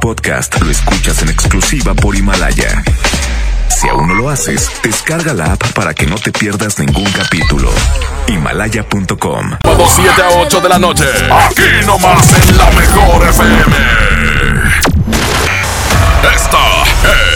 podcast lo escuchas en exclusiva por Himalaya. Si aún no lo haces, descarga la app para que no te pierdas ningún capítulo. Himalaya.com. 7 a 8 de la noche. Aquí nomás en la mejor FM. Esta es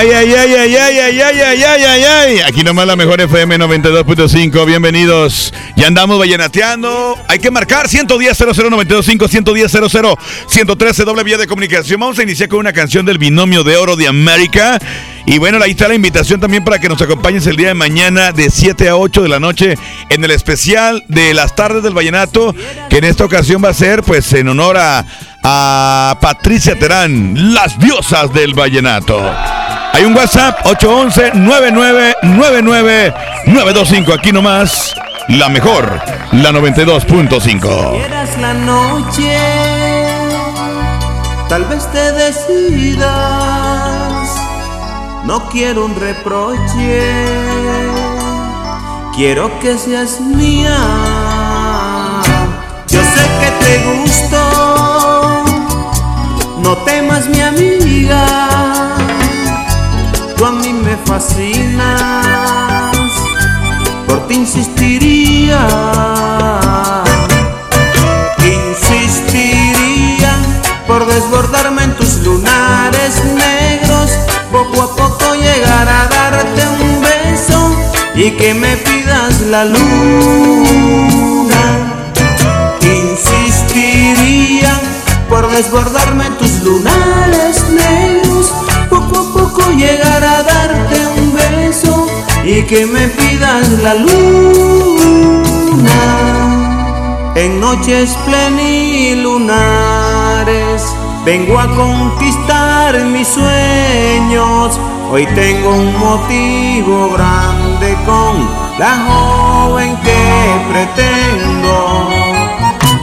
Ay, ay, ay, ay, ay, ay, ay, ay, ay, ay, ay. Aquí nomás la mejor FM 92.5. Bienvenidos. Ya andamos vallenateando. Hay que marcar 110 00925 110 00 113 doble vía de comunicación. Vamos a iniciar con una canción del binomio de oro de América. Y bueno, ahí está la invitación también para que nos acompañes el día de mañana de 7 a 8 de la noche en el especial de las tardes del vallenato, que en esta ocasión va a ser pues en honor a, a Patricia Terán, las diosas del vallenato. Hay un WhatsApp 811-9999-925. Aquí nomás, la mejor, la 92.5. Quieras la noche, tal vez te decidas. No quiero un reproche, quiero que seas mía. Yo sé que te gusto, no temas mi amiga tú a mí me fascinas, por ti insistiría, insistiría por desbordarme en tus lunares negros, poco a poco llegar a darte un beso y que me pidas la luna. Insistiría por desbordarme en tus lunares negros poco llegar a darte un beso y que me pidas la luna. En noches plenilunares vengo a conquistar mis sueños. Hoy tengo un motivo grande con la joven que pretendo.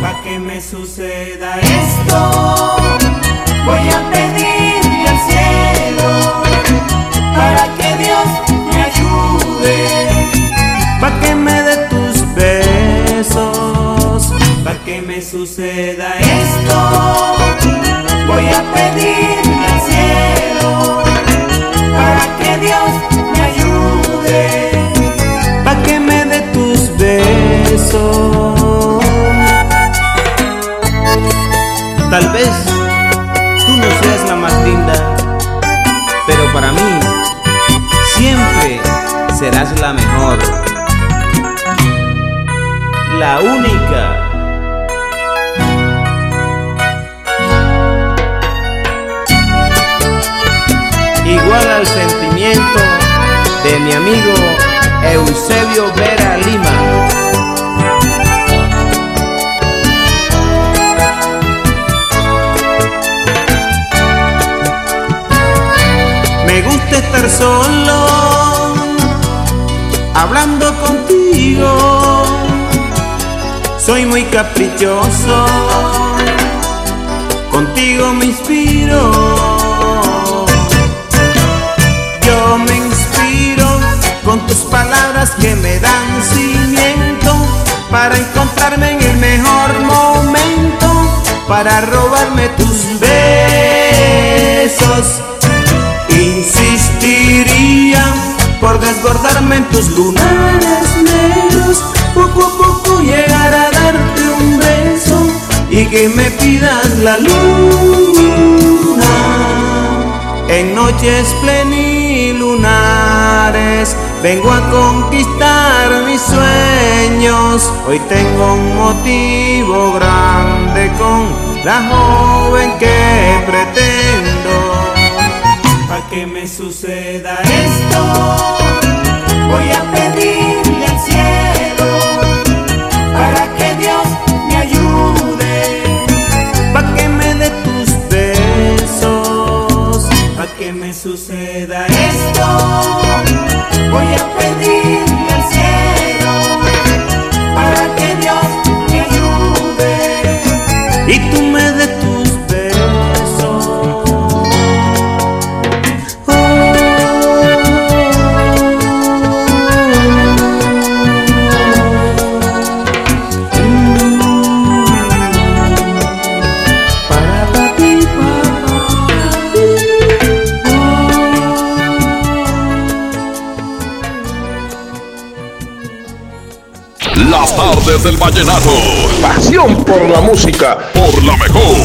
Pa' que me suceda esto, me suceda esto. De mi amigo Eusebio Vera Lima. Me gusta estar solo, hablando contigo. Soy muy caprichoso, tus palabras que me dan cimiento para encontrarme en el mejor momento, para robarme tus besos. Insistiría por desbordar tus lunares negros, poco a poco llegar a darte un beso y que me pidas la luna en noches plenilunares. Vengo a conquistar mis sueños. Hoy tengo un motivo grande con la joven que pretendo. Pa' que me suceda esto, voy a pedirle al cielo para que Dios me ayude. Pa' que me dé tus besos, pa' que me suceda esto, voy a del vallenato. Pasión por la música. Por la mejor.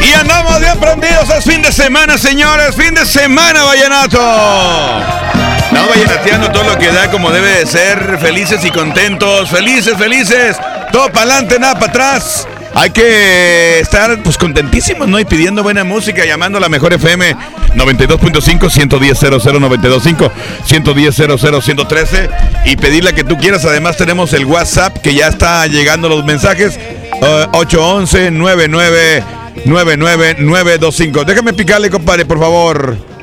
Y andamos bien prendidos, es fin de semana, señores, fin de semana, vallenato. Estamos vallenateando todo lo que da como debe de ser, felices y contentos, felices, felices, todo para adelante, nada para atrás. Hay que estar pues contentísimos, ¿no? Y pidiendo buena música, llamando a la mejor FM 92.5, 110 925, 110 113 y pedir la que tú quieras. Además tenemos el WhatsApp que ya está llegando los mensajes. eh, 811 99 99925. Déjame picarle, compadre, por favor.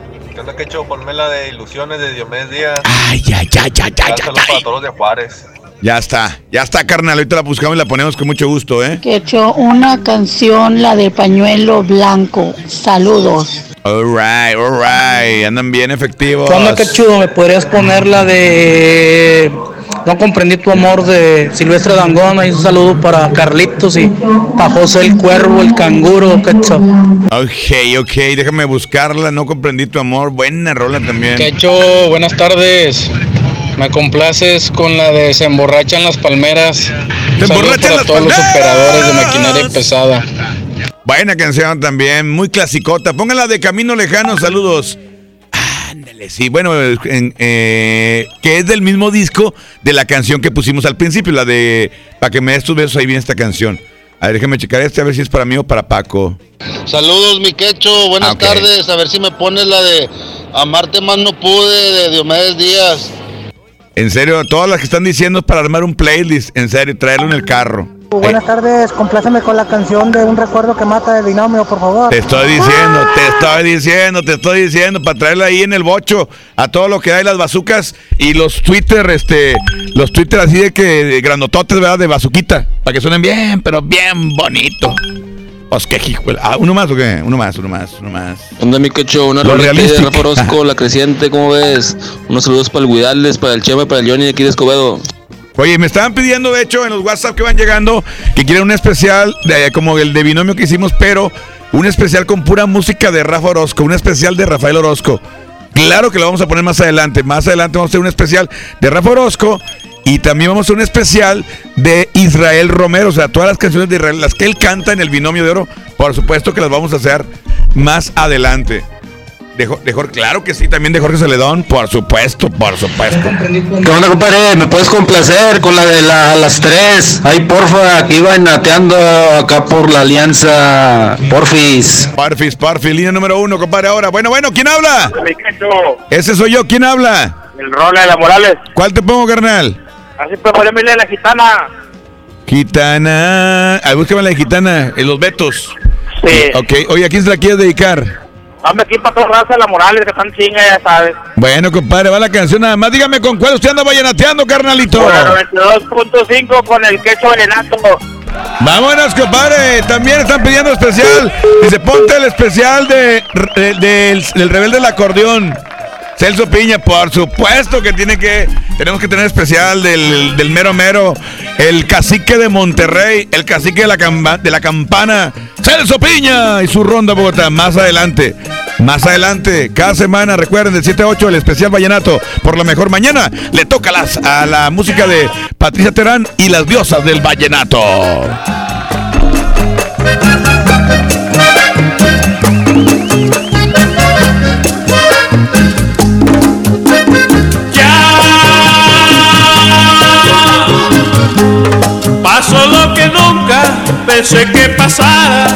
¿Qué onda, Quecho? Ponme la de Ilusiones de Diomedes Díaz. Ay, ay, ay, ay, ay, Un saludo para todos los de Juárez. Ya está, ya está, carnal. Ahorita la buscamos y la ponemos con mucho gusto, ¿eh? Que hecho una canción, la de pañuelo blanco. Saludos. Alright, alright. Andan bien efectivos. ¿Qué onda, qué chudo? ¿Me podrías poner la de No comprendí tu amor de Silvestre Dangón? Ahí un saludo para Carlitos y para José el Cuervo, el Canguro, qué chudo. Ok, ok, déjame buscarla. No comprendí tu amor. Buena rola también. Quecho, buenas tardes. Me complaces con la de Se emborrachan las palmeras. Se Saludos emborrachan para las todos los operadores de maquinaria pesada. Buena canción también, muy clasicota. Póngala de Camino Lejano, saludos. Ándale, sí, bueno, en- eh, que es del mismo disco de la canción que pusimos al principio, la de Pa' que me des tus besos, ahí viene esta canción. A ver, déjame checar este, a ver si es para mí o para Paco. Saludos, mi quecho, buenas Ah, tardes. A ver si me pones la de Amarte más no pude de Diomedes Díaz. En serio, todas las que están diciendo es para armar un playlist, en serio, traerlo en el carro. Buenas tardes, compláceme con la canción de Un recuerdo que mata de binomio, por favor. Te estoy diciendo, te estoy diciendo, te estoy diciendo, para traerla ahí en el bocho, a todo lo que hay las bazucas y los Twitter, este, los Twitter así de que de grandototes, ¿verdad? De bazuquita, para que suenen bien, pero bien bonito. Pues qué hijo, ah, uno más o qué, uno más, uno más, uno más. Onda mi quecho, una rolita de. Rafa Orozco, la creciente, ¿cómo ves? Unos saludos para el Guidales, para el Chema, para el Johnny de aquí de Escobedo. Oye, me estaban pidiendo, de hecho, en los WhatsApp que van llegando, que quieren un especial de, como el de binomio que hicimos, pero un especial con pura música de Rafa Orozco, un especial de Rafael Orozco. Claro que lo vamos a poner más adelante. Más adelante vamos a hacer un especial de Rafa Orozco y también vamos a hacer un especial de Israel Romero. O sea, todas las canciones de Israel, las que él canta en el binomio de oro, por supuesto que las vamos a hacer más adelante. De, de Jorge, claro que sí, también de Jorge Celedón, por supuesto, por supuesto. ¿Qué onda, compadre? ¿Me puedes complacer con la de la- las tres? Ahí, porfa, que iban nateando acá por la alianza. Porfis. Porfis, porfis, línea número uno, compadre. Ahora, bueno, bueno, ¿quién habla? Ese soy yo, ¿quién habla? el Rola de la Morales. ¿Cuál te pongo, carnal? Así pues, poneme la la gitana. Gitana. Ah, búscame la de gitana, en los Betos. Sí. Ok, oye, ¿a quién se la quieres dedicar? Dame aquí para toda raza de la Morales, que están chinga, ya sabes. Bueno, compadre, va la canción nada más. Dígame con cuál usted anda vallenateando, carnalito. La 92.5 con el quecho venenato. Vámonos, compadre. También están pidiendo especial. Dice, ponte el especial de, de- del, del rebelde del acordeón. Celso Piña, por supuesto que tiene que, tenemos que tener especial del, del mero mero, el cacique de Monterrey, el cacique de la, campana, Celso Piña y su ronda Bogotá, más adelante. Más adelante, cada semana, recuerden, del 7 a 8, el especial Vallenato por la mejor mañana. Le toca las, a la música de Patricia Terán y las diosas del Vallenato. Pasó lo que nunca pensé que pasara.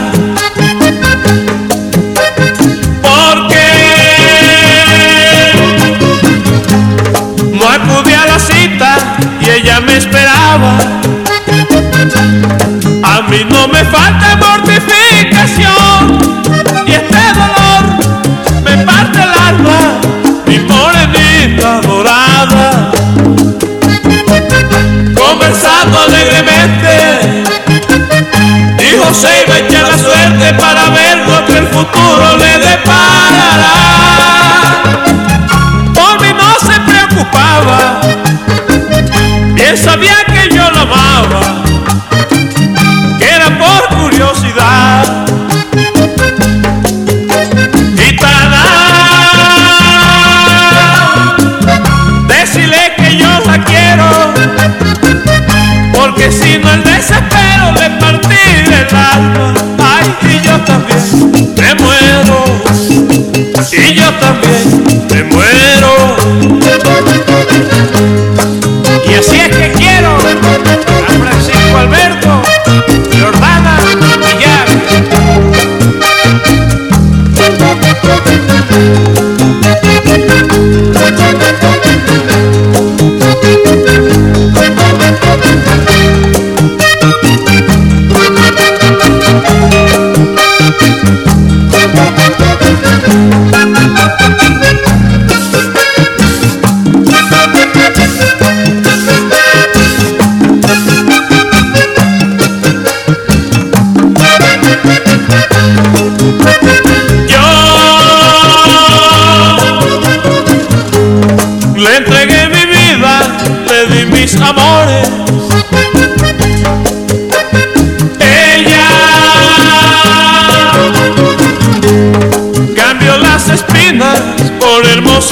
Y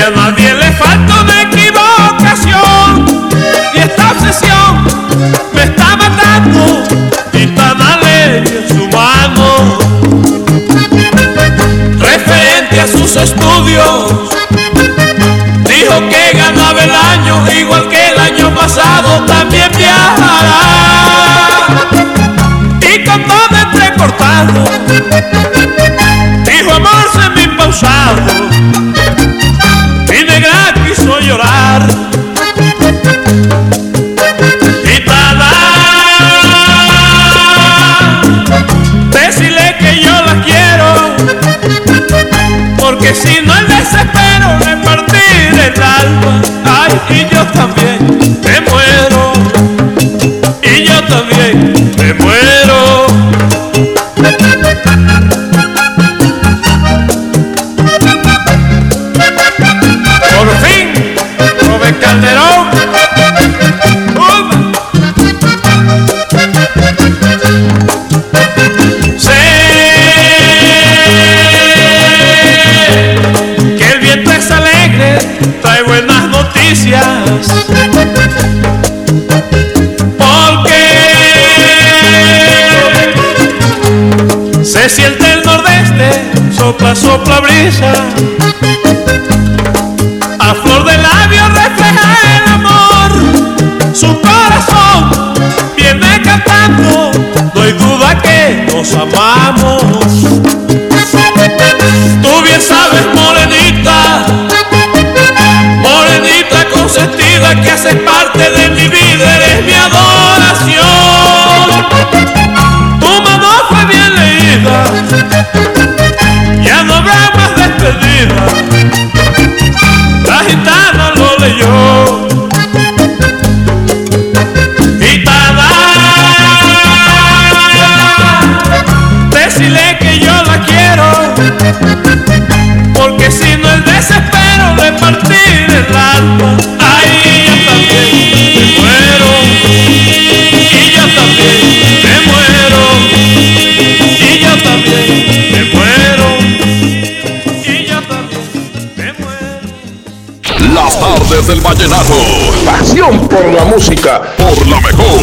a nadie le falta una equivocación. Y esta obsesión me está matando. Y tan alegre su mano referente a sus estudios. Sopla brisa. A flor de labio refleja el amor, su corazón viene cantando, no hay duda que nos amamos. Del vallenato. Pasión por la música. Por la mejor.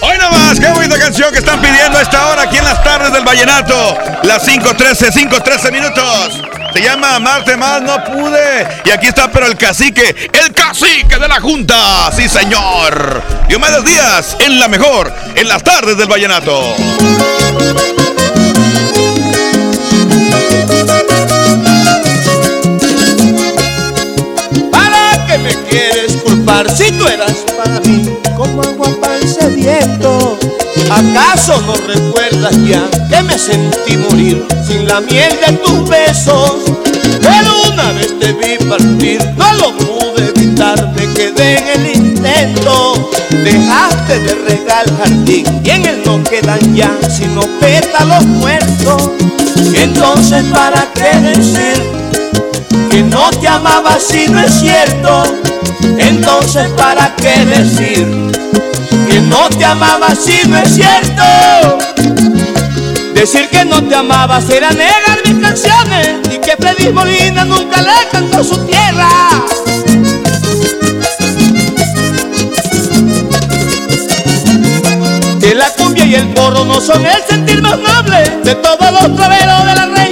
Hoy nomás, qué bonita canción que están pidiendo a esta hora aquí en las tardes del Vallenato. Las 5.13, 5.13 minutos. Se llama Marte más no pude. Y aquí está, pero el cacique, el cacique de la Junta. Sí, señor. Diomedes Díaz en la mejor, en las tardes del Vallenato. Tú eras para mí como agua para sediento? ¿Acaso no recuerdas ya que me sentí morir sin la miel de tus besos? Pero una vez te vi partir, no lo pude evitar, me quedé en el intento. Dejaste de regar jardín y en él no quedan ya sino pétalos muertos. Entonces, ¿para qué decir? Que no te amaba si no es cierto. Entonces, ¿para qué decir que no te amaba si no es cierto? Decir que no te amaba será negar mis canciones y que Freddy Molina nunca le cantó su tierra. Que la cumbia y el porro no son el sentir más noble de todos los traveros de la. Y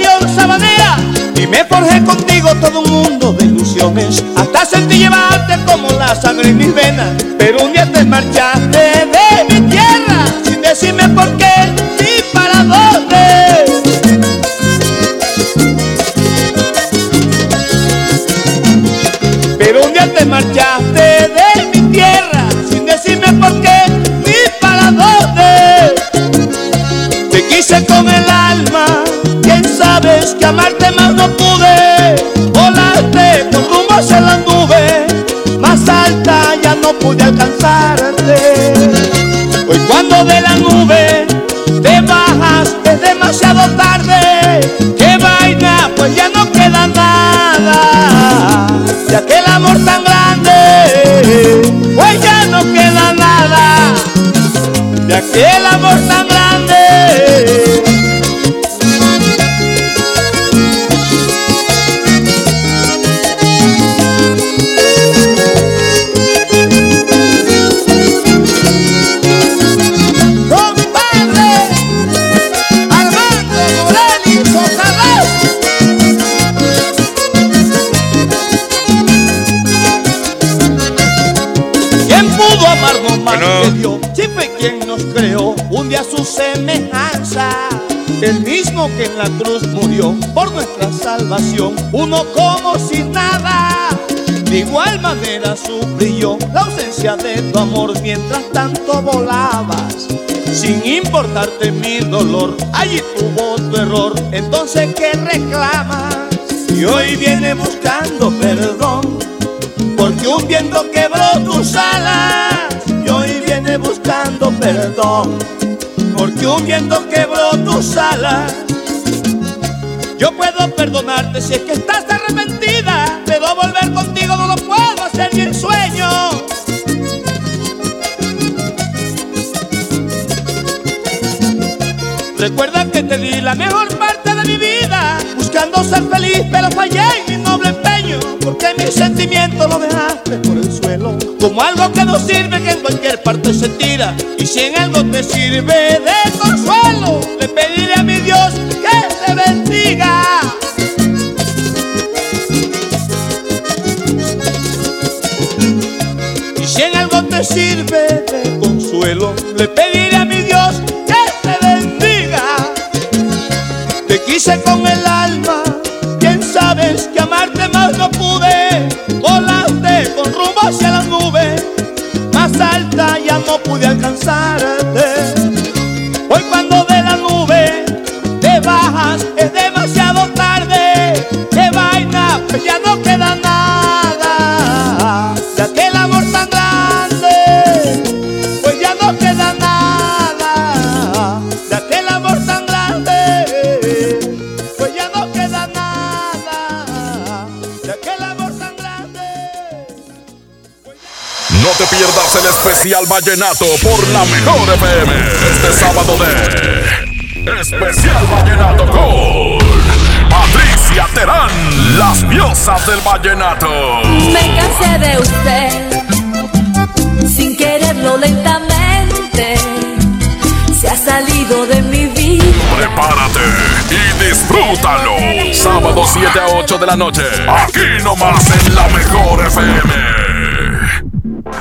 me forjé contigo todo un mundo de ilusiones. Hasta sentí llevarte como la sangre en mis venas. Pero un día te marchaste de que amarte más no pude Volaste con rumbo hacia la nube. Más alta ya no pude alcanzarte. Hoy cuando de la nube te bajas es demasiado tarde Qué vaina pues ya no queda nada. De aquel amor tan grande Pues ya no queda nada. De aquel amor tan semejanza El mismo que en la cruz murió por nuestra salvación Uno como si nada De igual manera sufrió la ausencia de tu amor Mientras tanto volabas sin importarte mi dolor Allí tuvo tu error Entonces ¿qué reclamas? Y hoy viene buscando perdón porque un viento quebró tus alas y hoy viene buscando perdón. Viento quebró tus alas. Yo puedo perdonarte si es que estás arrepentida, pero volver contigo no lo puedo hacer ni en sueño. Recuerda que te di la mejor parte de mi vida, buscando ser feliz, pero fallé empeño, porque mi sentimiento lo dejaste por el suelo, como algo que no sirve, que en cualquier parte se tira, y si en algo te sirve de consuelo, le pediré a mi Dios que te bendiga. Y si en algo te sirve de consuelo, le pediré a mi Dios que te bendiga. Te quise con el vallenato por la mejor FM. Este sábado de Especial Vallenato con Patricia Terán, las diosas del vallenato. Me cansé de usted, sin quererlo lentamente, se ha salido de mi vida. Prepárate y disfrútalo. Sábado 7 a 8 de la noche. Aquí nomás en la mejor FM.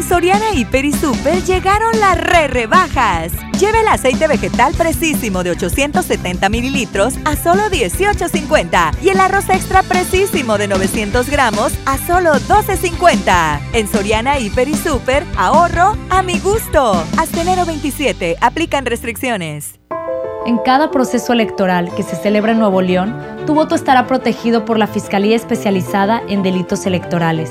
En Soriana Hiper y Super llegaron las re rebajas. Lleve el aceite vegetal precisísimo de 870 mililitros a solo 18.50 y el arroz extra precisísimo de 900 gramos a solo 12.50. En Soriana Hiper y Super, ahorro a mi gusto. Hasta enero 27, aplican restricciones. En cada proceso electoral que se celebra en Nuevo León, tu voto estará protegido por la Fiscalía Especializada en Delitos Electorales.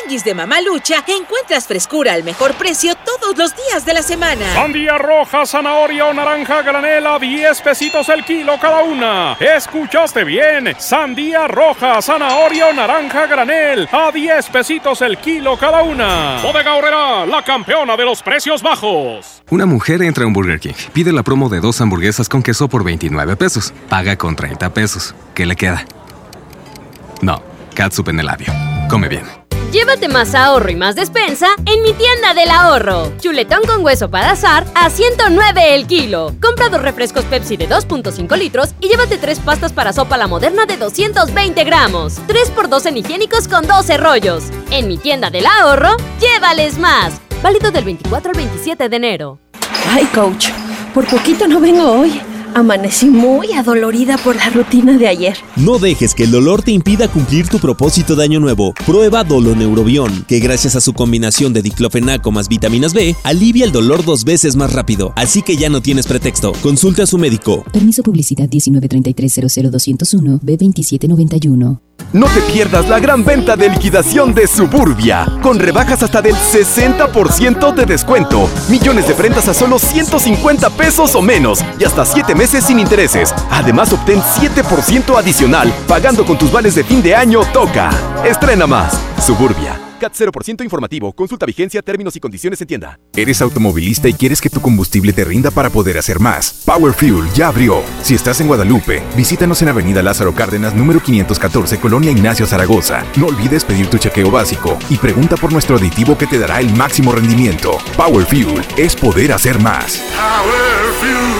Tianguis de Mamalucha encuentras frescura al mejor precio todos los días de la semana. Sandía roja, zanahoria o naranja granela, 10 pesitos el kilo cada una. ¿Escuchaste bien? Sandía roja, zanahoria o naranja granel, a 10 pesitos el kilo cada una. Bodega Horrera, la campeona de los precios bajos. Una mujer entra a un Burger King, pide la promo de dos hamburguesas con queso por 29 pesos, paga con 30 pesos. ¿Qué le queda? No, catsup en el labio. Come bien. Llévate más ahorro y más despensa en mi tienda del ahorro. Chuletón con hueso para azar a 109 el kilo. Compra dos refrescos Pepsi de 2.5 litros y llévate tres pastas para sopa la moderna de 220 gramos. 3x2 en higiénicos con 12 rollos. En mi tienda del ahorro, llévales más. Válido del 24 al 27 de enero. Ay, coach, por poquito no vengo hoy. Amanecí muy adolorida por la rutina de ayer. No dejes que el dolor te impida cumplir tu propósito de año nuevo. Prueba Doloneurobión, que gracias a su combinación de diclofenaco más vitaminas B, alivia el dolor dos veces más rápido. Así que ya no tienes pretexto. Consulta a su médico. Permiso publicidad 193300201 B2791. No te pierdas la gran venta de liquidación de Suburbia, con rebajas hasta del 60% de descuento, millones de prendas a solo 150 pesos o menos y hasta 7 meses sin intereses. Además, obtén 7% adicional pagando con tus vales de fin de año Toca. Estrena más. Suburbia. CAT 0% informativo. Consulta vigencia, términos y condiciones en tienda. ¿Eres automovilista y quieres que tu combustible te rinda para poder hacer más? Power Fuel ya abrió. Si estás en Guadalupe, visítanos en Avenida Lázaro Cárdenas, número 514, Colonia Ignacio Zaragoza. No olvides pedir tu chequeo básico y pregunta por nuestro aditivo que te dará el máximo rendimiento. Power Fuel es poder hacer más. Power Fuel.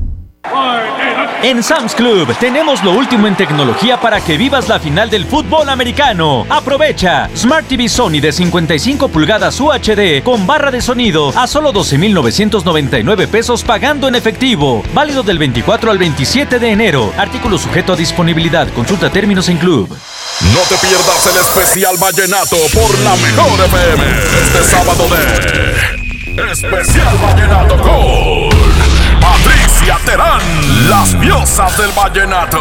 En Sam's Club tenemos lo último en tecnología para que vivas la final del fútbol americano. Aprovecha Smart TV Sony de 55 pulgadas UHD con barra de sonido a solo 12.999 pesos pagando en efectivo. Válido del 24 al 27 de enero. Artículo sujeto a disponibilidad. Consulta términos en Club. No te pierdas el especial vallenato por la mejor FM este sábado de Especial Vallenato con Patricia Terán, las diosas del vallenato.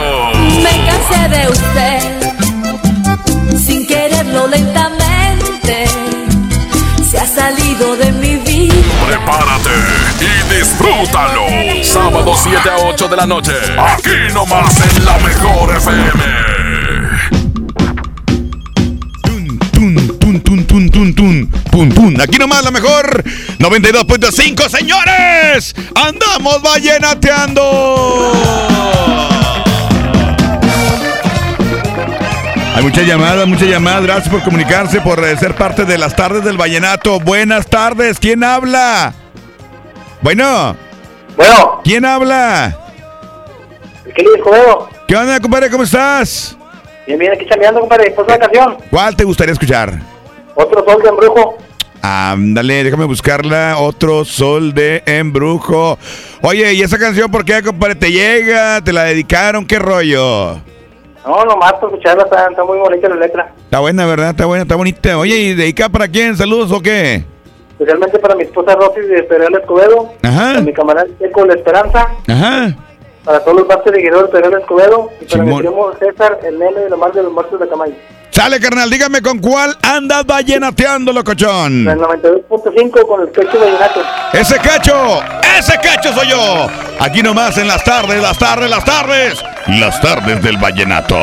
Me cansé de usted, sin quererlo lentamente, se ha salido de mi vida. Prepárate y disfrútalo. Sábado 7 a 8 de la noche. Aquí nomás en la mejor FM. Tun, tun, tun, tun, pun. Aquí nomás la mejor 92.5, señores. Andamos vallenateando. Hay muchas llamadas, muchas llamadas. Gracias por comunicarse, por eh, ser parte de las tardes del vallenato. Buenas tardes. ¿Quién habla? Bueno. Bueno. ¿Quién habla? ¿Qué le dijo, ¿Qué onda, compadre? ¿Cómo estás? Bien, bien, aquí chambeando, compadre. Después de la canción. ¿Cuál te gustaría escuchar? Otro sol de embrujo. Ándale, déjame buscarla. Otro sol de embrujo. Oye, ¿y esa canción por qué, compadre? ¿Te llega? ¿Te la dedicaron? ¿Qué rollo? No, nomás por escucharla, está, está muy bonita la letra. Está buena, ¿verdad? Está buena, está bonita. Oye, ¿y dedicada para quién? ¿Saludos o qué? Especialmente para mi esposa Rosy de Pedregal Escobedo. Ajá. Para mi camarada Checo La Esperanza. Ajá. Para todos los bastos de Guerrero de Pedregal Escobedo. Y para mi primo César, el nene de la mar de los muertos de Camay. Sale, carnal, dígame con cuál andas vallenateando, locochón. El 92.5 con el pecho vallenato. Ese cacho, ese cacho soy yo. Aquí nomás en las tardes, las tardes, las tardes. Las tardes del vallenato.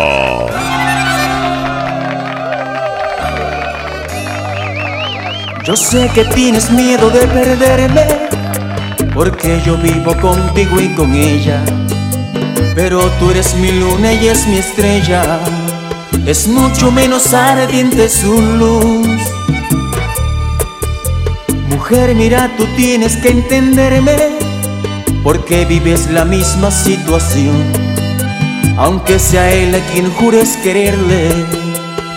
Yo sé que tienes miedo de perderme, porque yo vivo contigo y con ella. Pero tú eres mi luna y es mi estrella, es mucho menos ardiente su luz. Mujer, mira, tú tienes que entenderme, porque vives la misma situación. Aunque sea él a quien jures quererle,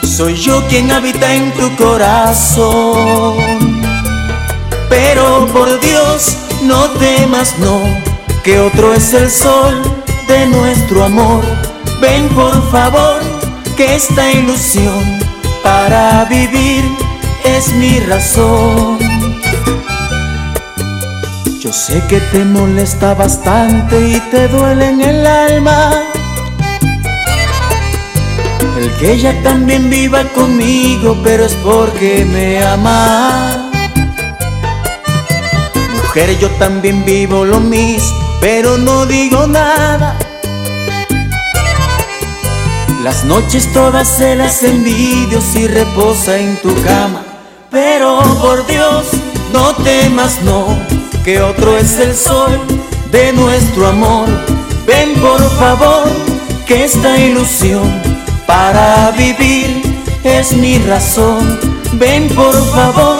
soy yo quien habita en tu corazón. Pero por Dios, no temas, no, que otro es el sol de nuestro amor. Ven por favor, que esta ilusión para vivir es mi razón. Yo sé que te molesta bastante y te duele en el alma. El que ella también viva conmigo, pero es porque me ama. Mujer, yo también vivo lo mismo, pero no digo nada. Las noches todas se las envidio si reposa en tu cama. Pero por Dios, no temas, no, que otro es el sol de nuestro amor. Ven por favor, que esta ilusión para vivir es mi razón. Ven por favor,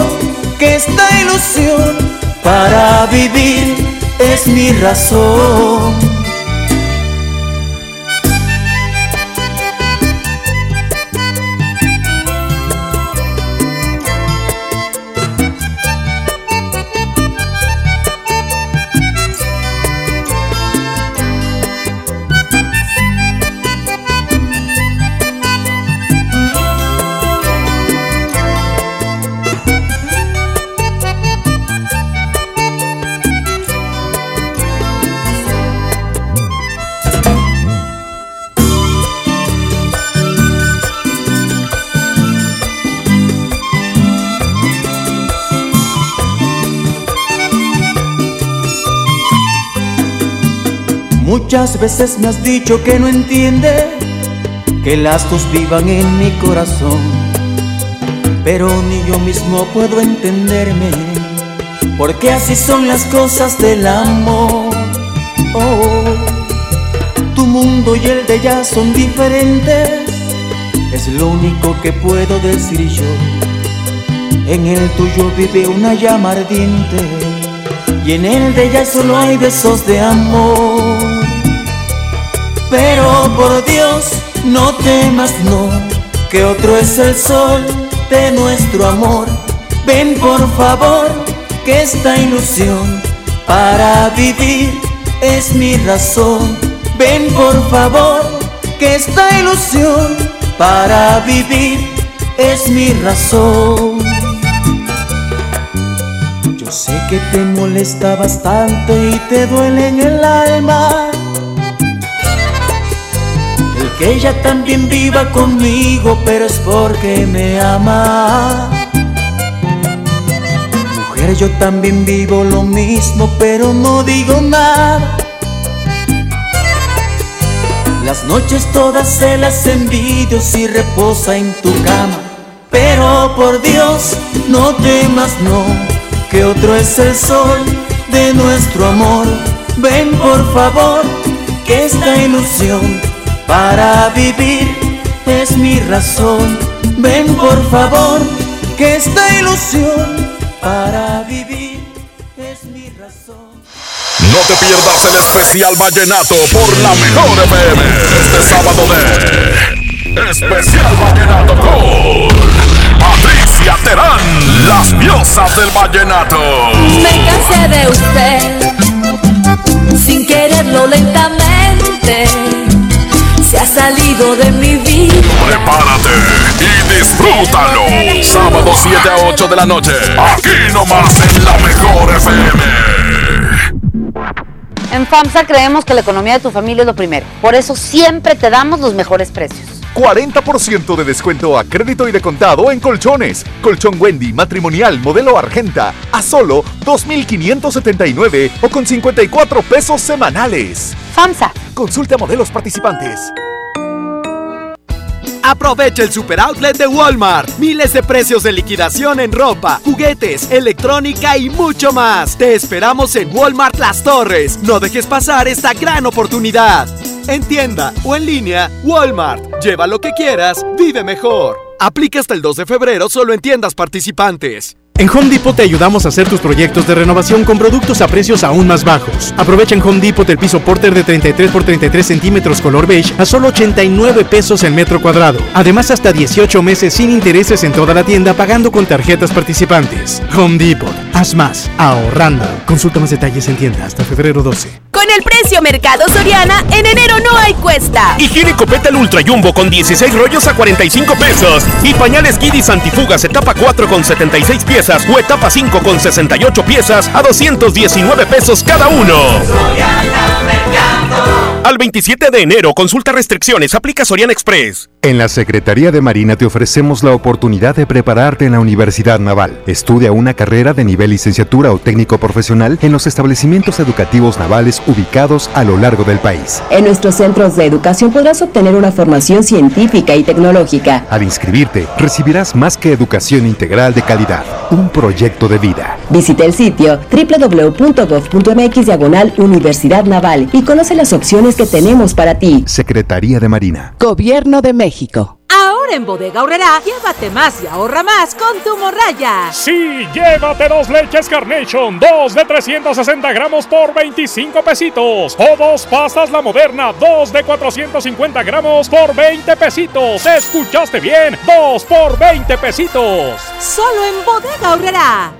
que esta ilusión para vivir es mi razón. Muchas veces me has dicho que no entiende que las dos vivan en mi corazón, pero ni yo mismo puedo entenderme, porque así son las cosas del amor. Oh, tu mundo y el de ella son diferentes, es lo único que puedo decir yo. En el tuyo vive una llama ardiente y en el de ella solo hay besos de amor. Pero por Dios, no temas, no, que otro es el sol de nuestro amor. Ven por favor, que esta ilusión para vivir es mi razón. Ven por favor, que esta ilusión para vivir es mi razón. Yo Sé que te molesta bastante y te duele en el alma. Que ella también viva conmigo, pero es porque me ama. Mujer, yo también vivo lo mismo, pero no digo nada. Las noches todas se las envidio si reposa en tu cama. Pero por Dios, no temas, no, que otro es el sol de nuestro amor. Ven por favor, que esta ilusión para vivir es mi razón. Ven por favor, que esta ilusión para vivir es mi razón. No te pierdas el especial vallenato por la mejor FM este sábado de Especial Vallenato con Patricia Terán, las diosas del vallenato. Me cansé de usted, sin quererlo lentamente, se ha salido de mi vida. Prepárate y disfrútalo. Sábado 7 a 8 de la noche. Aquí nomás en la mejor FM. En FAMSA creemos que la economía de tu familia es lo primero. Por eso siempre te damos los mejores precios. 40% de descuento a crédito y de contado en colchones. Colchón Wendy matrimonial modelo Argenta a solo 2.579 o con 54 pesos semanales. FAMSA. Consulta modelos participantes. Aprovecha el super outlet de Walmart. Miles de precios de liquidación en ropa, juguetes, electrónica y mucho más. Te esperamos en Walmart Las Torres. No dejes pasar esta gran oportunidad. En tienda o en línea, Walmart. Lleva lo que quieras, vive mejor. Aplica hasta el 2 de febrero solo en tiendas participantes. En Home Depot te ayudamos a hacer tus proyectos de renovación con productos a precios aún más bajos. Aprovecha en Home Depot el piso Porter de 33 por 33 centímetros color beige a solo 89 pesos el metro cuadrado. Además, hasta 18 meses sin intereses en toda la tienda pagando con tarjetas participantes. Home Depot. Haz más, ahorrando. Consulta más detalles en tienda hasta febrero 12. Con el precio Mercado Soriana, en enero no hay cuesta. Higiene Petal Ultra Jumbo con 16 rollos a 45 pesos. Y pañales Kidis Antifugas etapa 4 con 76 piezas o etapa 5 con 68 piezas a 219 pesos cada uno. Al 27 de enero, consulta restricciones, aplica Soriana Express. En la Secretaría de Marina te ofrecemos la oportunidad de prepararte en la Universidad Naval. Estudia una carrera de nivel licenciatura o técnico profesional en los establecimientos educativos navales ubicados a lo largo del país. En nuestros centros de educación podrás obtener una formación científica y tecnológica. Al inscribirte, recibirás más que educación integral de calidad, un proyecto de vida. Visita el sitio www.gov.mx diagonal Universidad Naval y conoce las opciones que tenemos para ti. Secretaría de Marina. Gobierno de México. Ahora en Bodega Horrera, llévate más y ahorra más con tu morraya. Sí, llévate dos leches Carnation, dos de 360 gramos por 25 pesitos. O dos pastas La Moderna, dos de 450 gramos por 20 pesitos. ¿Escuchaste bien? Dos por 20 pesitos. Solo en Bodega Horrera.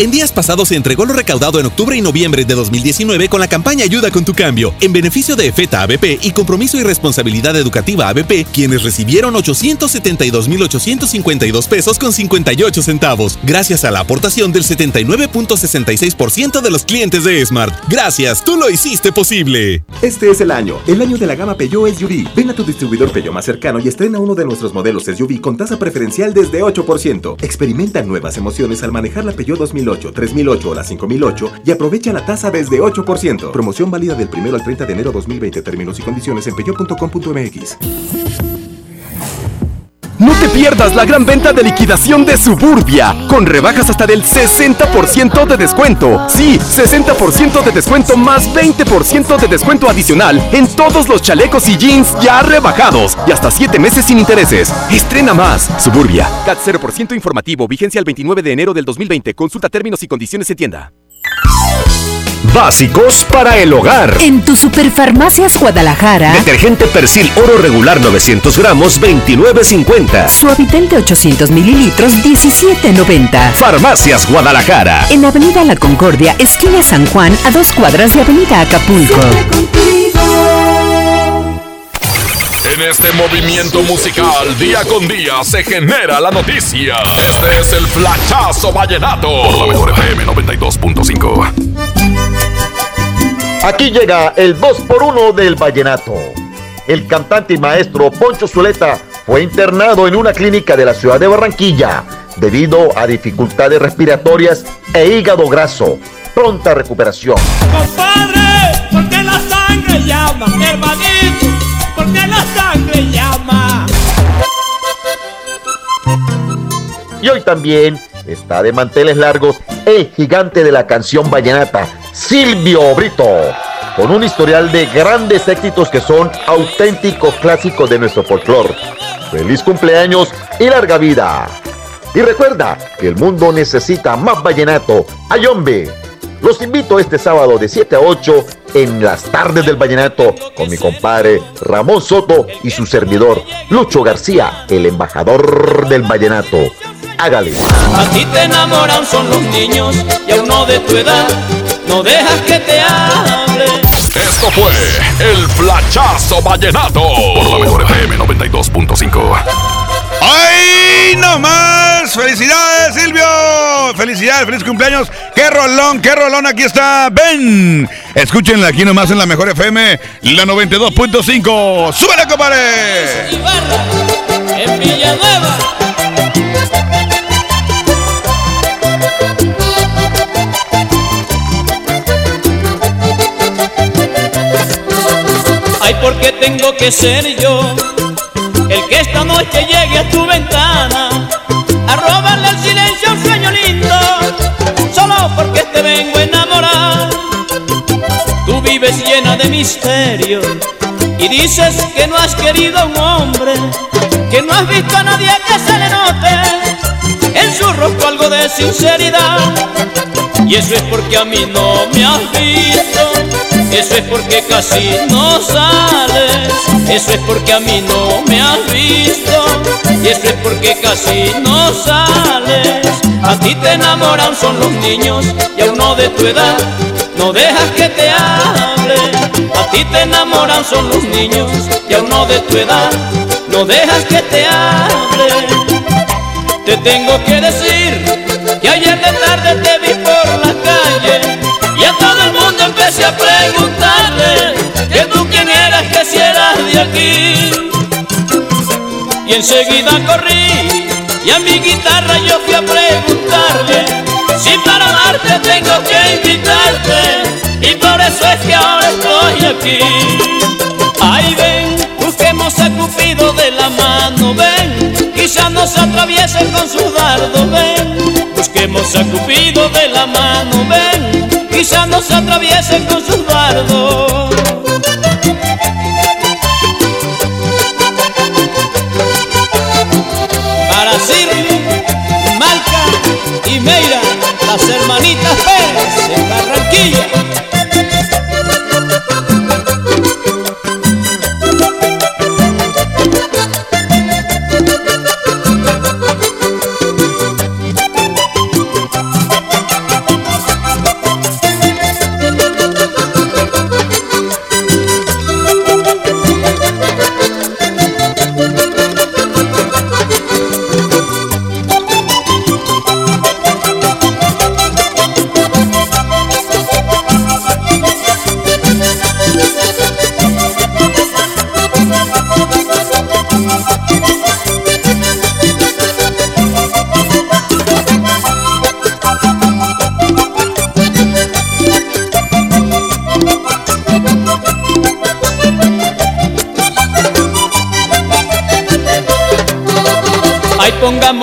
En días pasados se entregó lo recaudado en octubre y noviembre de 2019 con la campaña Ayuda con tu cambio, en beneficio de EFETA ABP y Compromiso y Responsabilidad Educativa ABP, quienes recibieron 872.852 pesos con 58 centavos, gracias a la aportación del 79.66% de los clientes de Smart. Gracias, tú lo hiciste posible. Este es el año, el año de la gama Peugeot SUV. Ven a tu distribuidor Peugeot más cercano y estrena uno de nuestros modelos SUV con tasa preferencial desde 8%. Experimenta nuevas emociones al manejar la Peugeot 2008, 3008 o la 5008 y aprovecha la tasa desde 8%. Promoción válida del 1 al 30 de enero 2020. Términos y condiciones en peugeot.com.mx. No te pierdas la gran venta de liquidación de Suburbia, con rebajas hasta del 60% de descuento. Sí, 60% de descuento más 20% de descuento adicional en todos los chalecos y jeans ya rebajados y hasta 7 meses sin intereses. Estrena más. Suburbia. CAT 0% informativo, vigencia el 29 de enero del 2020. Consulta términos y condiciones en tienda. Básicos para el hogar. En tu Superfarmacias Guadalajara. Detergente Persil Oro Regular 900 gramos 29.50. Suavitel de 800 mililitros 17.90. Farmacias Guadalajara. En Avenida La Concordia, esquina San Juan, a dos cuadras de Avenida Acapulco. En este movimiento musical, día con día, se genera la noticia. Este es el Flachazo Vallenato. Por la mejor FM 92.5. Aquí llega el 2x1 del vallenato. El cantante y maestro Poncho Zuleta fue internado en una clínica de la ciudad de Barranquilla debido a dificultades respiratorias e hígado graso. Pronta recuperación. Compadre, porque la sangre llama, hermanito, Y hoy también está de manteles largos el gigante de la canción vallenata, Silvio Brito, con un historial de grandes éxitos que son auténticos clásicos de nuestro folclore. Feliz cumpleaños y larga vida. Y recuerda que el mundo necesita más vallenato. ¡Ayombe! Los invito este sábado de 7 a 8 en las tardes del vallenato con mi compadre Ramón Soto y su servidor Lucho García, el embajador del vallenato. Hágale. A ti te enamoran son los niños y a uno de tu edad no dejas que te hable. Esto fue el Flachazo Vallenato. Por la mejor FM 92.5. ¡Ay, no más! ¡Felicidades, Silvio! ¡Felicidades, feliz cumpleaños! ¡Qué rolón, qué rolón! Aquí está ¡Ven! Escúchenla aquí nomás en la mejor FM, la 92.5. ¡Súbele, compadre! En Villanueva. Ay, porque tengo que ser yo que esta noche llegue a tu ventana a robarle el silencio un sueño lindo, solo porque te vengo a enamorar. Tú vives llena de misterio y dices que no has querido a un hombre, que no has visto a nadie que se le note en su rostro algo de sinceridad. Y eso es porque a mí no me has visto, eso es porque casi no sales, eso es porque a mí no me has visto, y eso es porque casi no sales. A ti te enamoran son los niños y a uno de tu edad no dejas que te hable. A ti te enamoran son los niños y a uno de tu edad no dejas que te hable. Te tengo que decir que ayer de tarde te vi por la calle y a todo el mundo empecé a preguntarle que tú quién eras, que si eras de aquí. Y enseguida corrí y a mi guitarra yo fui a preguntarle si para amarte tengo que invitarte y por eso es que ahora estoy aquí. Ay ven, busquemos a Cupido de la mano, ven, quizá nos atraviesen con su dardo, ven, busquemos a Cupido de la mano, ven, quizá nos atraviesen con su dardo. Para Sirli, Malca y Meira, las hermanitas Pérez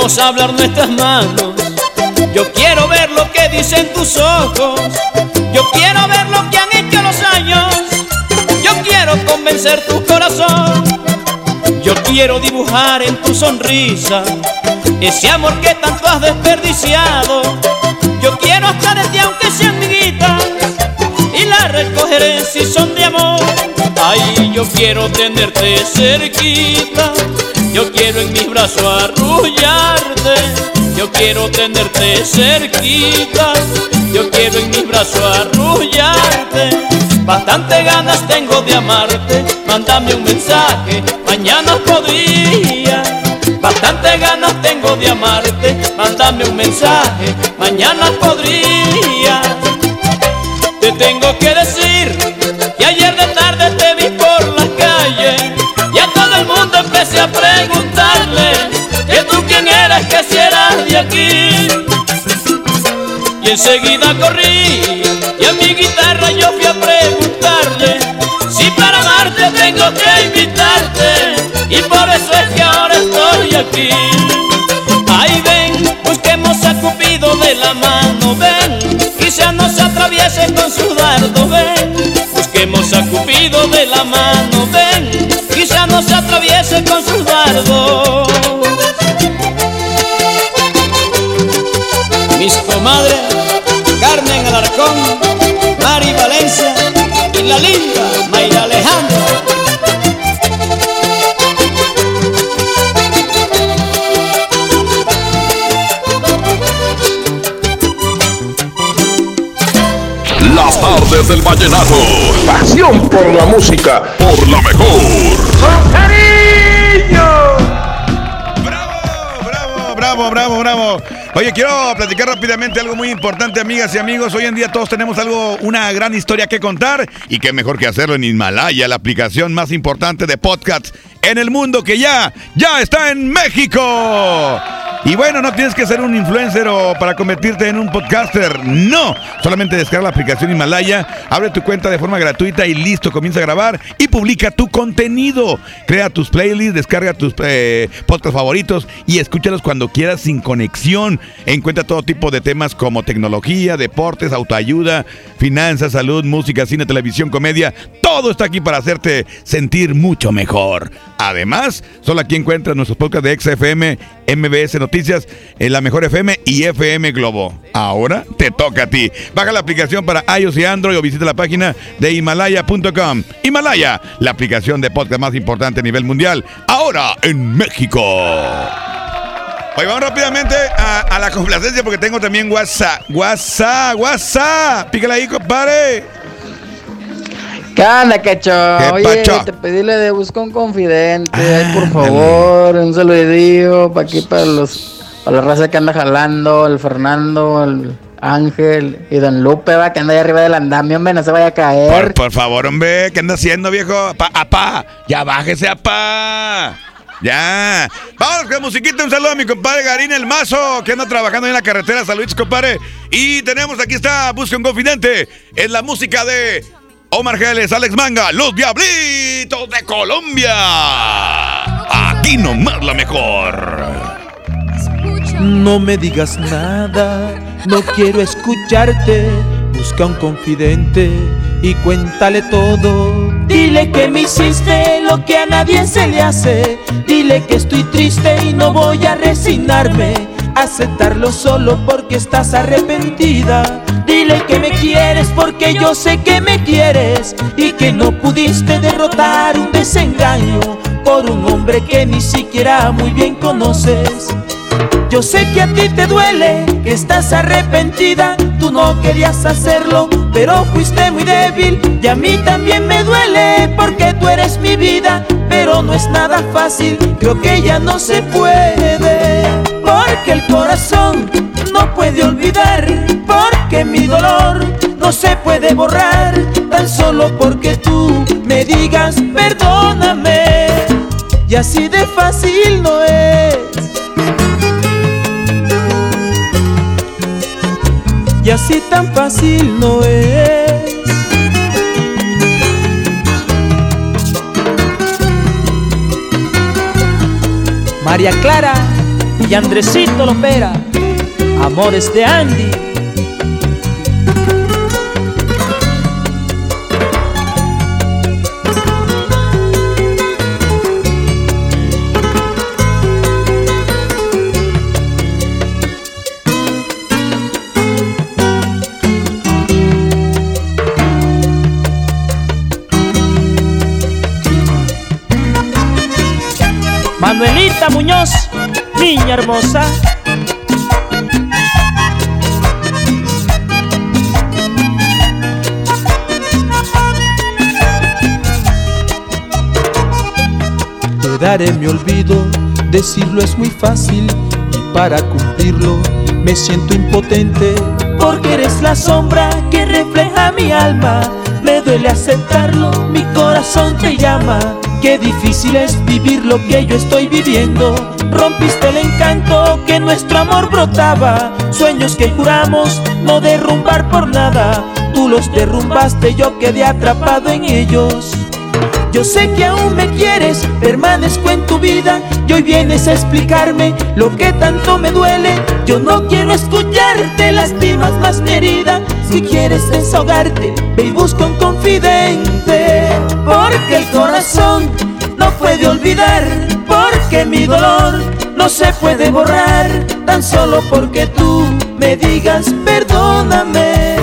Hagamos hablar nuestras manos. Yo quiero ver lo que dicen tus ojos. Yo quiero ver lo que han hecho los años. Yo quiero convencer tu corazón. Yo quiero dibujar en tu sonrisa ese amor que tanto has desperdiciado. Yo quiero hasta de ti aunque sean miguitas y las recogeré si son de amor. Ay, yo quiero tenerte cerquita. Yo quiero en mis brazos arrullarte. Yo quiero tenerte cerquita. Yo quiero en mis brazos arrullarte. Bastante ganas tengo de amarte. Mándame un mensaje, mañana podría. Bastante ganas tengo de amarte. Mándame un mensaje, mañana podría. Te tengo que decir enseguida corrí y a mi guitarra yo fui a preguntarle si para amarte tengo que invitarte y por eso es que ahora estoy aquí. Ay ven, busquemos a Cupido de la mano, ven, quizá no se atraviese con su dardo, ven, busquemos a Cupido de la mano, ven, quizá no se atraviese con su dardo. La linda Mayra Alejandra. Las tardes del vallenato. Pasión por la música. Por la mejor. Bravo, bravo, bravo. Oye, quiero platicar rápidamente algo muy importante, amigas y amigos. Hoy en día todos tenemos algo, una gran historia que contar y qué mejor que hacerlo en Himalaya, la aplicación más importante de podcasts en el mundo que ya, ya está en México. Y bueno, no tienes que ser un influencer o para convertirte en un podcaster. No, solamente descarga la aplicación Himalaya, abre tu cuenta de forma gratuita y listo, comienza a grabar y publica tu contenido. Crea tus playlists, descarga tus eh, podcasts favoritos y escúchalos cuando quieras sin conexión. Encuentra todo tipo de temas como tecnología, deportes, autoayuda, finanzas, salud, música, cine, televisión, comedia. Todo está aquí para hacerte sentir mucho mejor. Además, solo aquí encuentras nuestros podcasts de XFM, MBS Noticias, en la Mejor FM y FM Globo. Ahora te toca a ti. Baja la aplicación para iOS y Android o visita la página de Himalaya.com. Himalaya, la aplicación de podcast más importante a nivel mundial, ahora en México. Hoy vamos rápidamente a, a la complacencia porque tengo también WhatsApp. WhatsApp, WhatsApp. Pícala ahí, compadre. ¿Qué onda, cacho? ¿Qué Oye, pacho? te pedí la de busca un confidente, ay, por favor, un saludillo para aquí, para los, para la raza que anda jalando, el Fernando, el Ángel y Don Lupe, va, que anda ahí arriba del andamio, hombre, no se vaya a caer. Por, por favor, hombre, ¿qué anda haciendo, viejo? Apá, apá, ya bájese, apá. Ya. Vamos con musiquita. Un saludo a mi compadre Garín El Mazo, que anda trabajando en la carretera. Saludos, compadre. Y tenemos aquí está, busca un confidente. Es la música de Omar Geles, Alex Manga, Los Diablitos de Colombia. Aquí nomás la mejor. No me digas nada, no quiero escucharte. Busca un confidente y cuéntale todo. Dile que me hiciste lo que a nadie se le hace. Dile que estoy triste y no voy a resignarme. Aceptarlo solo porque estás arrepentida. Dile que me quieres porque yo sé que me quieres y que no pudiste derrotar un desengaño por un hombre que ni siquiera muy bien conoces. Yo sé que a ti te duele, que estás arrepentida, tú no querías hacerlo, pero fuiste muy débil y a mí también me duele porque tú eres mi vida, pero no es nada fácil, creo que ya no se puede, porque el corazón no puede olvidar, porque mi dolor no se puede borrar, tan solo porque tú me digas perdóname, y así de fácil no es. y así tan fácil no es. María Clara y Andresito Lopera, Amores de Andy. Manuelita Muñoz, niña hermosa. Te daré mi olvido, decirlo es muy fácil y para cumplirlo me siento impotente porque eres la sombra que refleja mi alma. Me duele aceptarlo, mi corazón te llama. Qué difícil es vivir lo que yo estoy viviendo. Rompiste el encanto que nuestro amor brotaba. Sueños que juramos no derrumbar por nada. Tú los derrumbaste, yo quedé atrapado en ellos. Yo sé que aún me quieres, permanezco en tu vida y hoy vienes a explicarme lo que tanto me duele. Yo no quiero escucharte, lastimas más mi herida. Si quieres desahogarte, ve y busca un confidente. Porque el corazón no puede olvidar, porque mi dolor no se puede borrar, tan solo porque tú me digas perdóname.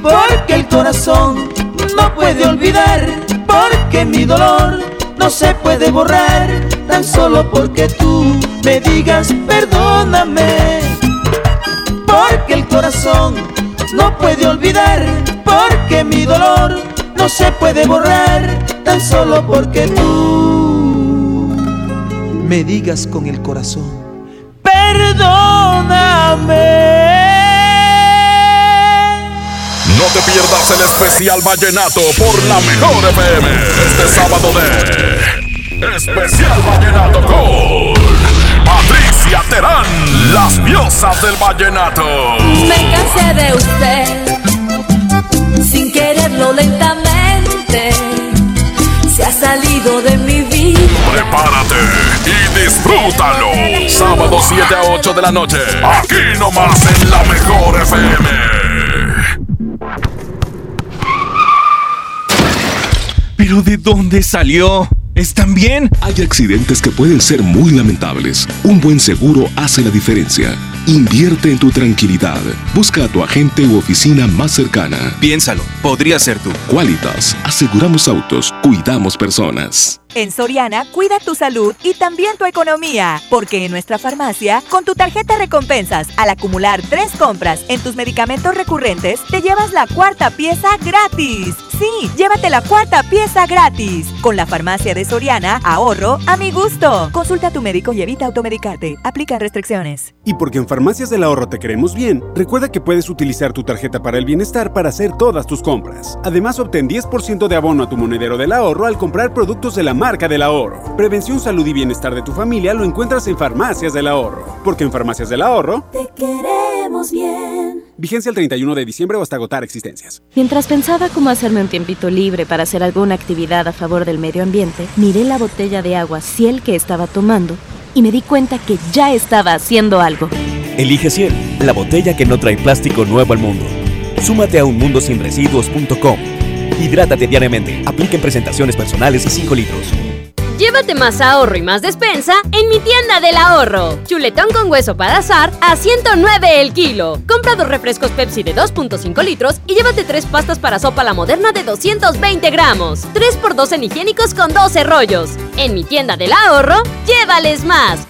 Porque el corazón no puede olvidar, porque mi dolor no se puede borrar, tan solo porque tú me digas perdóname. Porque el corazón no puede olvidar, porque mi dolor no se puede borrar, tan solo porque tú me digas con el corazón, perdóname. No te pierdas el especial vallenato por la mejor FM. Este sábado de Especial Vallenato con Patricia Terán, las diosas del vallenato. Me cansé de usted, sin quererlo lentamente, ha salido de mi vida. Prepárate y disfrútalo. Sábado 7 a 8 de la noche. Aquí nomás en la mejor FM. ¿Pero de dónde salió? ¿Están bien? Hay accidentes que pueden ser muy lamentables. Un buen seguro hace la diferencia. Invierte en tu tranquilidad. Busca a tu agente u oficina más cercana. Piénsalo, podría ser tú. Qualitas, aseguramos autos, cuidamos personas. En Soriana, cuida tu salud y también tu economía, porque en nuestra farmacia, con tu tarjeta recompensas, al acumular tres compras en tus medicamentos recurrentes, te llevas la cuarta pieza gratis. Sí, llévate la cuarta pieza gratis. Con la farmacia de Soriana, ahorro a mi gusto. Consulta a tu médico y evita automedicarte. Aplica restricciones. Y porque en Farmacias del Ahorro te queremos bien, recuerda que puedes utilizar tu tarjeta para el bienestar para hacer todas tus compras. Además, obtén 10% de abono a tu monedero del ahorro al comprar productos de la marca del ahorro. Prevención, salud y bienestar de tu familia lo encuentras en Farmacias del Ahorro. Porque en Farmacias del Ahorro Te queremos bien. Vigencia el 31 de diciembre o hasta agotar existencias. Mientras pensaba cómo hacerme un tiempito libre para hacer alguna actividad a favor del medio ambiente, miré la botella de agua Ciel que estaba tomando y me di cuenta que ya estaba haciendo algo. Elige Ciel, la botella que no trae plástico nuevo al mundo. Súmate a unmundosinresiduos.com. Hidrátate diariamente. Apliquen presentaciones personales y 5 litros. Llévate más ahorro y más despensa en mi tienda del ahorro. Chuletón con hueso para azar a 109 el kilo. Compra dos refrescos Pepsi de 2.5 litros y llévate tres pastas para sopa la moderna de 220 gramos. 3x2 en higiénicos con 12 rollos. En mi tienda del ahorro, llévales más.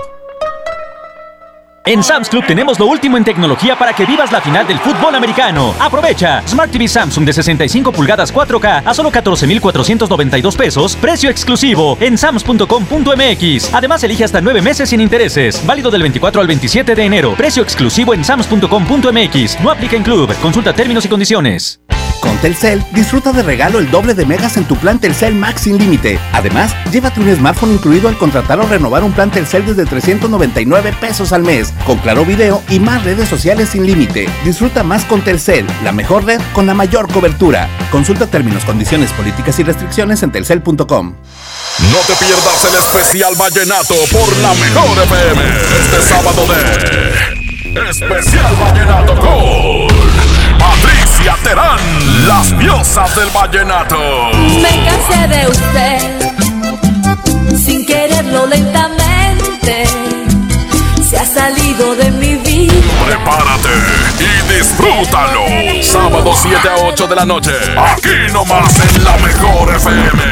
En Sam's Club tenemos lo último en tecnología para que vivas la final del fútbol americano. Aprovecha Smart TV Samsung de 65 pulgadas 4K a solo 14,492 pesos, precio exclusivo en sams.com.mx. Además elige hasta 9 meses sin intereses, válido del 24 al 27 de enero. Precio exclusivo en sams.com.mx. No aplica en club. Consulta términos y condiciones. Con Telcel, disfruta de regalo el doble de megas en tu plan Telcel Max sin límite. Además, llévate un smartphone incluido al contratar o renovar un plan Telcel desde 399 pesos al mes, con claro video y más redes sociales sin límite. Disfruta más con Telcel, la mejor red con la mayor cobertura. Consulta términos, condiciones, políticas y restricciones en telcel.com. No te pierdas el especial Vallenato por la mejor FM este sábado de Especial Vallenato con Patricia Terán, las diosas del vallenato. Me cansé de usted, sin quererlo lentamente, se ha salido de mi vida. Prepárate y disfrútalo. Sábado 7 a 8 de la noche, aquí nomás en la mejor FM.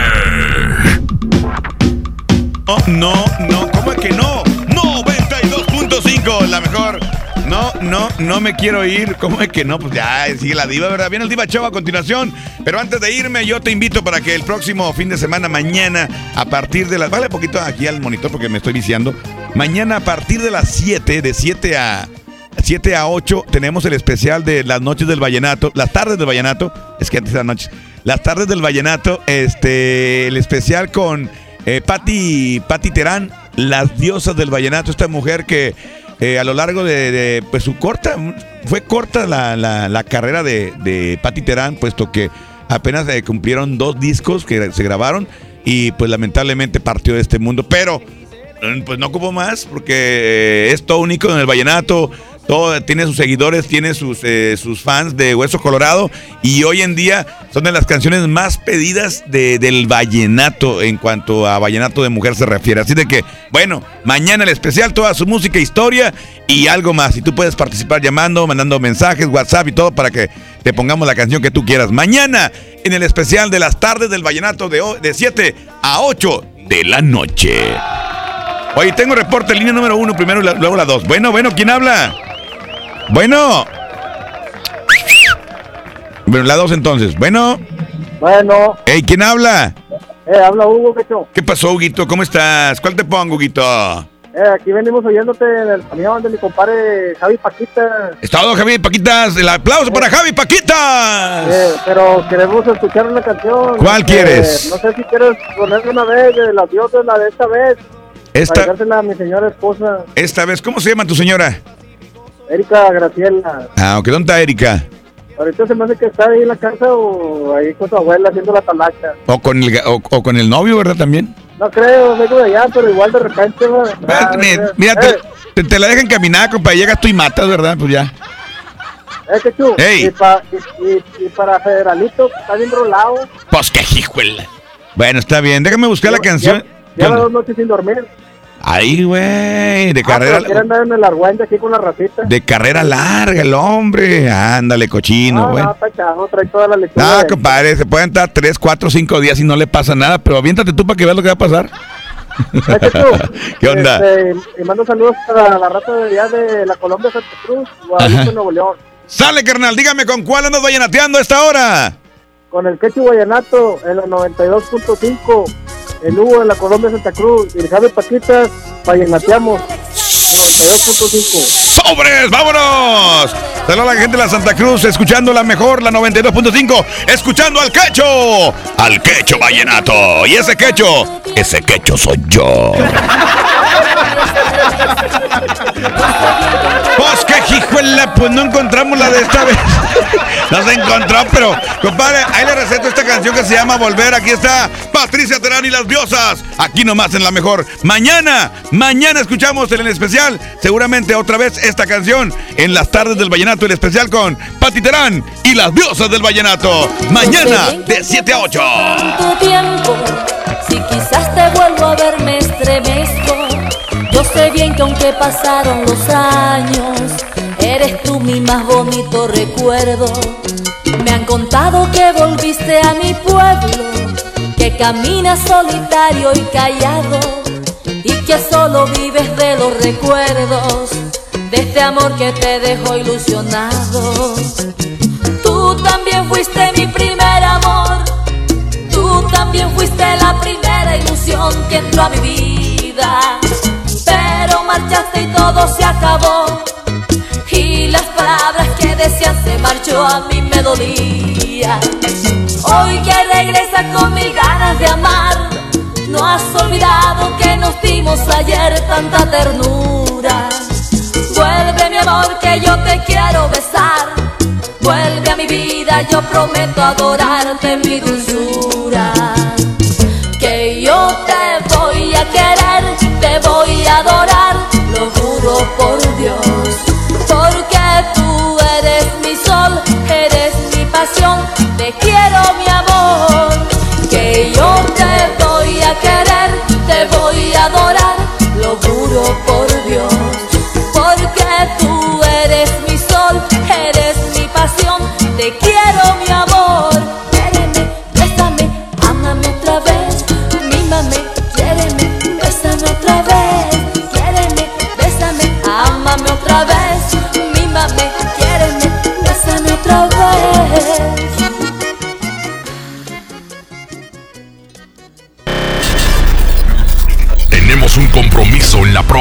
No, no, no, ¿cómo es que no? 92.5, la mejor. No, no, no me quiero ir. ¿Cómo es que no? Pues ya sigue la diva, ¿verdad? Viene el Diva Show a continuación. Pero antes de irme, yo te invito para que el próximo fin de semana, mañana, a partir de las. Vale poquito aquí al monitor porque me estoy viciando. Mañana a partir de las 7, de 7 a. 7 a 8 tenemos el especial de las noches del vallenato, las tardes del vallenato, es que antes las noches, las tardes del vallenato, este, el especial con eh, Patti Terán, las diosas del vallenato, esta mujer que eh, a lo largo de, pues su corta, fue corta la, la, la carrera de, de Patti Terán, puesto que apenas eh, cumplieron dos discos que se grabaron y pues lamentablemente partió de este mundo, pero mm, pues no ocupo más porque eh, es todo único en el vallenato, tiene sus seguidores, tiene sus, eh, sus fans de Hueso Colorado y hoy en día son de las canciones más pedidas de, del vallenato en cuanto a vallenato de mujer se refiere. Así de que, bueno, mañana el especial, toda su música, historia y algo más. Y tú puedes participar llamando, mandando mensajes, WhatsApp y todo para que te pongamos la canción que tú quieras. Mañana en el especial de las tardes del vallenato de, de 7 a 8 de la noche. Oye, tengo reporte, línea número uno, primero luego la dos. Bueno, bueno, ¿quién habla? Bueno. Bueno, la dos entonces. Bueno. Bueno, Hey, ¿quién habla? eh, habla Hugo, Quecho. ¿Qué pasó, Huguito? ¿Cómo estás? ¿Cuál te pongo, Huguito? Eh, aquí venimos oyéndote en el camión de mi compadre Javi Paquita. Está todo, Javi Paquitas. El aplauso para Javi Paquitas. Eh, pero queremos escuchar una canción. ¿Cuál Eh, quieres? no sé si quieres ponerla una vez de las diosas, la de esta vez. Esta- Para a mi señora esposa, Esta vez, ¿cómo se llama tu señora? Erika Graciela. Ah, ok, ¿dónde está Erika? Ahorita se me hace que está ahí en la casa o ahí con su abuela haciendo la talacha. O con el, o, o con el novio, ¿verdad? También. No creo, vengo de allá, pero igual de repente. Ah, Mira, eh, te, la dejan caminar, compa. Llegas tú y matas, ¿verdad? Pues ya. eh, Quechu, Ey. y, pa- y- y- y para Federalito, está bien rolado. Pues qué hijuela. Bueno, está bien. Déjame buscar la canción. ¿Qué Lleva dos noches sin dormir. Ahí, güey. De Ah, carrera. quiere andar en el argüente aquí con la racita. De carrera larga, el hombre. Ándale, cochino, no, güey. no, está chavo, trae toda la lechuga. No, de- compadre, se pueden estar 3, 4, 5 días y no le pasa nada, pero aviéntate tú para que veas lo que va a pasar. ¿Qué onda? Este, y mando saludos para la rata de allá de la Colombia Santa Cruz, Guadalupe. Nuevo León. Sale, carnal, dígame con cuál andas vallenateando a esta hora. Con el Quechu Guayanato en la 92.5. El Hugo de la Colombia Santa Cruz. Y el Javi Paquitas, vallenateamos. 92.5. ¡Sobres! ¡Vámonos! Saludos a la gente de la Santa Cruz, escuchando la mejor, la 92.5, escuchando al quecho, al quecho vallenato. Y ese quecho, ese quecho soy yo. ¡Pues Híjole, pues no encontramos la de esta vez. No se encontró, pero, compadre, ahí le receto esta canción que se llama Volver. Aquí está Patricia Terán y las Diosas. Aquí nomás en la mejor. Mañana, mañana escuchamos en el especial, seguramente otra vez esta canción en las tardes del Vallenato, el especial con Pati Terán y las Diosas del Vallenato. Mañana de 7 a 8. tanto tiempo. Si quizás te vuelvo a ver, me estremezco. Yo sé bien que aunque pasaron los años, eres tú mi más bonito recuerdo. Me han contado que volviste a mi pueblo, que caminas solitario y callado, y que solo vives de los recuerdos de este amor que te dejó ilusionado. Tú también fuiste mi primer amor. Tú también fuiste la primera ilusión que entró a mi vida. Pero marchaste y todo se acabó. Decías se marchó a mí me. Hoy que regresas con mil ganas de amar. No has olvidado que nos dimos ayer tanta ternura. Vuelve mi amor que yo te quiero besar. Vuelve a mi vida, yo prometo adorarte mi dulzura.